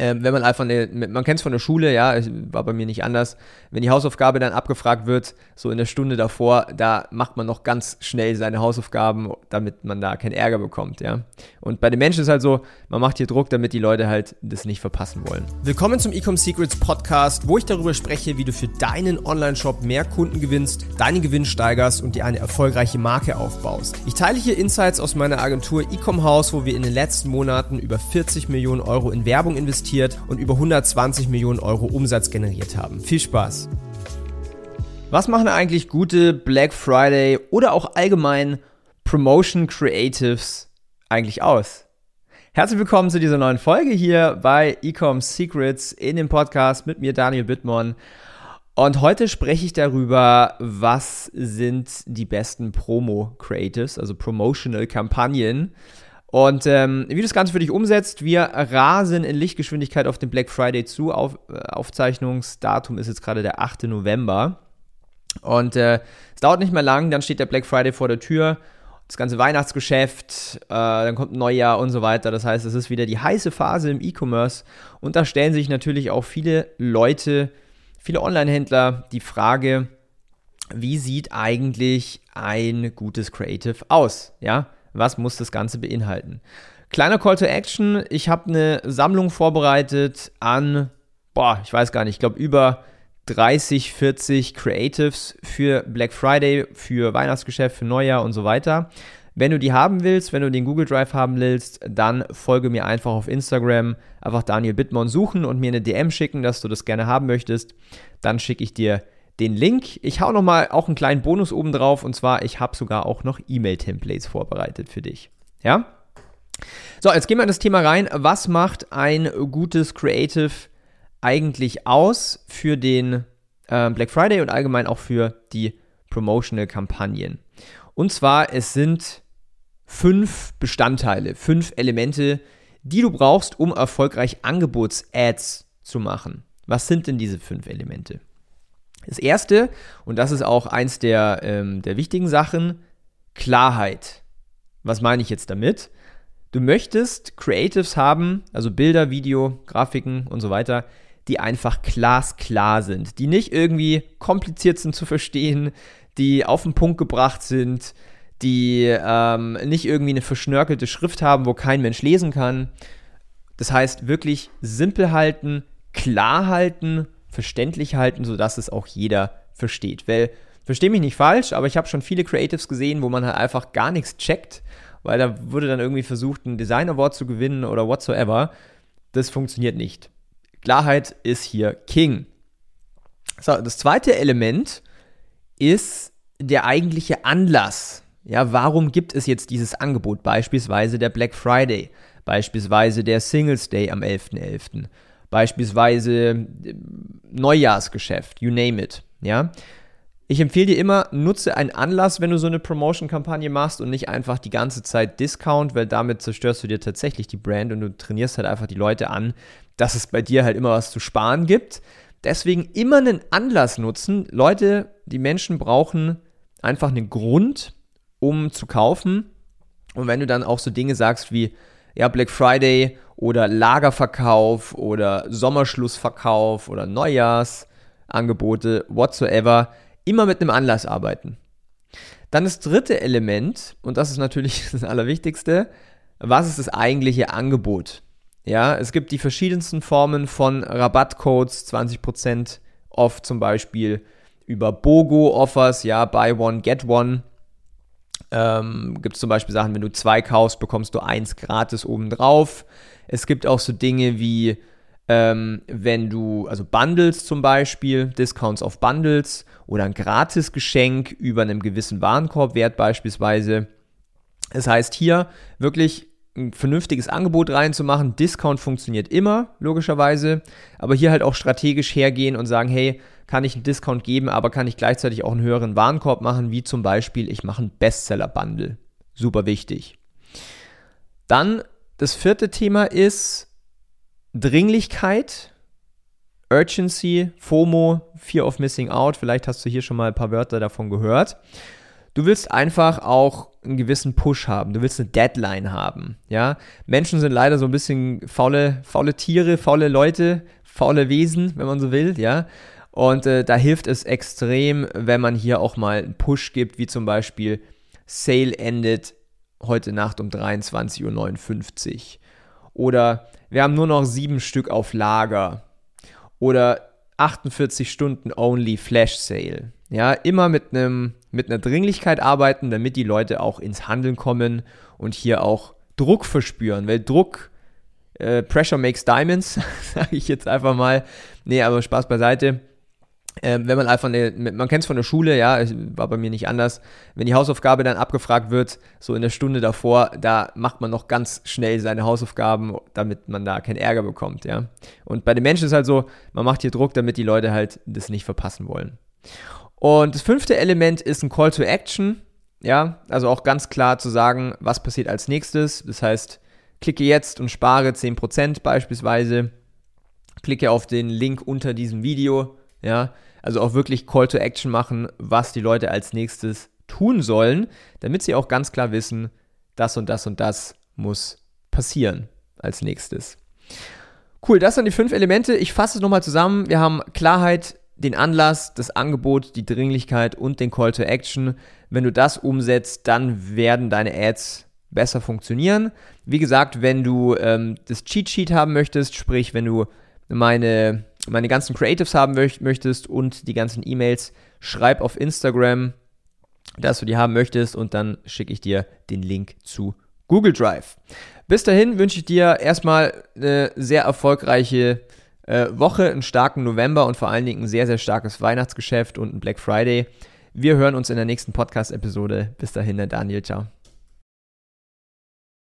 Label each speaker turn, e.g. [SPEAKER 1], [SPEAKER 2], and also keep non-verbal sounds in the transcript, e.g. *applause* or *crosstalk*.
[SPEAKER 1] ähm, wenn man einfach eine, man kennt es von der Schule, ja, war bei mir nicht anders. Wenn die Hausaufgabe dann abgefragt wird, so in der Stunde davor, da macht man noch ganz schnell seine Hausaufgaben, damit man da keinen Ärger bekommt, ja. Und bei den Menschen ist halt so, man macht hier Druck, damit die Leute halt das nicht verpassen wollen.
[SPEAKER 2] Willkommen zum Ecom Secrets Podcast, wo ich darüber spreche, wie du für deinen Online-Shop mehr Kunden gewinnst, deinen Gewinn steigerst und dir eine erfolgreiche Marke aufbaust. Ich teile hier Insights aus meiner Agentur Ecom House, wo wir in den letzten Monaten über 40 Millionen Euro in Werbung investieren investiert und über 120 Millionen Euro Umsatz generiert haben. Viel Spaß!
[SPEAKER 1] Was machen eigentlich gute Black Friday oder auch allgemein Promotion Creatives eigentlich aus? Herzlich willkommen zu dieser neuen Folge hier bei Ecom Secrets in dem Podcast mit mir Daniel Bittmann. Und heute spreche ich darüber, was sind die besten Promo Creatives, also Promotional Kampagnen und ähm, wie du das Ganze für dich umsetzt, wir rasen in Lichtgeschwindigkeit auf den Black Friday zu. Auf, äh, Aufzeichnungsdatum ist jetzt gerade der 8. November. Und äh, es dauert nicht mehr lang, dann steht der Black Friday vor der Tür. Das ganze Weihnachtsgeschäft, äh, dann kommt ein Neujahr und so weiter. Das heißt, es ist wieder die heiße Phase im E-Commerce. Und da stellen sich natürlich auch viele Leute, viele Online-Händler die Frage, wie sieht eigentlich ein gutes Creative aus? Ja, was muss das Ganze beinhalten? Kleiner Call to Action. Ich habe eine Sammlung vorbereitet an, boah, ich weiß gar nicht, ich glaube über 30, 40 Creatives für Black Friday, für Weihnachtsgeschäft, für Neujahr und so weiter. Wenn du die haben willst, wenn du den Google Drive haben willst, dann folge mir einfach auf Instagram, einfach Daniel Bittmann suchen und mir eine DM schicken, dass du das gerne haben möchtest. Dann schicke ich dir den Link. Ich hau nochmal auch einen kleinen Bonus oben drauf und zwar, ich habe sogar auch noch E-Mail-Templates vorbereitet für dich. Ja? So, jetzt gehen wir in das Thema rein. Was macht ein gutes Creative eigentlich aus für den äh, Black Friday und allgemein auch für die Promotional-Kampagnen? Und zwar, es sind fünf Bestandteile, fünf Elemente, die du brauchst, um erfolgreich Angebots-Ads zu machen. Was sind denn diese fünf Elemente? Das erste, und das ist auch eins der, ähm, der wichtigen Sachen, Klarheit. Was meine ich jetzt damit? Du möchtest Creatives haben, also Bilder, Video, Grafiken und so weiter, die einfach glasklar sind, die nicht irgendwie kompliziert sind zu verstehen, die auf den Punkt gebracht sind, die ähm, nicht irgendwie eine verschnörkelte Schrift haben, wo kein Mensch lesen kann. Das heißt, wirklich simpel halten, klar halten verständlich halten, sodass es auch jeder versteht. Weil, verstehe mich nicht falsch, aber ich habe schon viele Creatives gesehen, wo man halt einfach gar nichts checkt, weil da wurde dann irgendwie versucht, einen Design Award zu gewinnen oder whatsoever. Das funktioniert nicht. Klarheit ist hier King. So, das zweite Element ist der eigentliche Anlass. Ja, warum gibt es jetzt dieses Angebot? Beispielsweise der Black Friday, beispielsweise der Singles Day am 11.11. .11 beispielsweise äh, Neujahrsgeschäft, you name it, ja. Ich empfehle dir immer, nutze einen Anlass, wenn du so eine Promotion-Kampagne machst und nicht einfach die ganze Zeit Discount, weil damit zerstörst du dir tatsächlich die Brand und du trainierst halt einfach die Leute an, dass es bei dir halt immer was zu sparen gibt. Deswegen immer einen Anlass nutzen. Leute, die Menschen brauchen einfach einen Grund, um zu kaufen. Und wenn du dann auch so Dinge sagst wie, ja, Black Friday oder Lagerverkauf oder Sommerschlussverkauf oder Neujahrsangebote, whatsoever, immer mit einem Anlass arbeiten. Dann das dritte Element, und das ist natürlich *laughs* das Allerwichtigste, was ist das eigentliche Angebot? Ja, es gibt die verschiedensten Formen von Rabattcodes, 20% off zum Beispiel über BOGO-Offers, ja, Buy One, Get One. Ähm, gibt es zum Beispiel Sachen, wenn du zwei kaufst, bekommst du eins gratis obendrauf. Es gibt auch so Dinge wie, ähm, wenn du, also Bundles zum Beispiel, Discounts auf Bundles oder ein Gratisgeschenk über einem gewissen Warenkorbwert beispielsweise. Das heißt, hier wirklich ein vernünftiges Angebot reinzumachen. Discount funktioniert immer, logischerweise. Aber hier halt auch strategisch hergehen und sagen, hey, kann ich einen Discount geben, aber kann ich gleichzeitig auch einen höheren Warenkorb machen, wie zum Beispiel, ich mache ein Bestseller-Bundle. Super wichtig. Dann das vierte Thema ist Dringlichkeit, Urgency, FOMO, Fear of Missing Out. Vielleicht hast du hier schon mal ein paar Wörter davon gehört. Du willst einfach auch einen gewissen Push haben. Du willst eine Deadline haben. Ja, Menschen sind leider so ein bisschen faule, faule Tiere, faule Leute, faule Wesen, wenn man so will. Ja, und äh, da hilft es extrem, wenn man hier auch mal einen Push gibt, wie zum Beispiel Sale endet heute Nacht um 23.59 Uhr. Oder wir haben nur noch sieben Stück auf Lager. Oder 48 Stunden Only Flash Sale. Ja, immer mit einem mit einer Dringlichkeit arbeiten, damit die Leute auch ins Handeln kommen und hier auch Druck verspüren, weil Druck äh, Pressure makes diamonds, *laughs* sage ich jetzt einfach mal. Nee, aber Spaß beiseite. Ähm, wenn man einfach, eine, man kennt es von der Schule, ja, war bei mir nicht anders. Wenn die Hausaufgabe dann abgefragt wird, so in der Stunde davor, da macht man noch ganz schnell seine Hausaufgaben, damit man da keinen Ärger bekommt, ja. Und bei den Menschen ist halt so, man macht hier Druck, damit die Leute halt das nicht verpassen wollen. Und das fünfte Element ist ein Call to Action, ja, also auch ganz klar zu sagen, was passiert als nächstes. Das heißt, klicke jetzt und spare 10% beispielsweise. Klicke auf den Link unter diesem Video ja, also auch wirklich Call to Action machen, was die Leute als nächstes tun sollen, damit sie auch ganz klar wissen, das und das und das muss passieren als nächstes. Cool, das sind die fünf Elemente. Ich fasse es nochmal zusammen. Wir haben Klarheit, den Anlass, das Angebot, die Dringlichkeit und den Call to Action. Wenn du das umsetzt, dann werden deine Ads besser funktionieren. Wie gesagt, wenn du ähm, das Cheat Sheet haben möchtest, sprich, wenn du meine meine ganzen Creatives haben möchtest und die ganzen E-Mails, schreib auf Instagram, dass du die haben möchtest und dann schicke ich dir den Link zu Google Drive. Bis dahin wünsche ich dir erstmal eine sehr erfolgreiche äh, Woche, einen starken November und vor allen Dingen ein sehr, sehr starkes Weihnachtsgeschäft und ein Black Friday. Wir hören uns in der nächsten Podcast-Episode. Bis dahin, der Daniel. Ciao.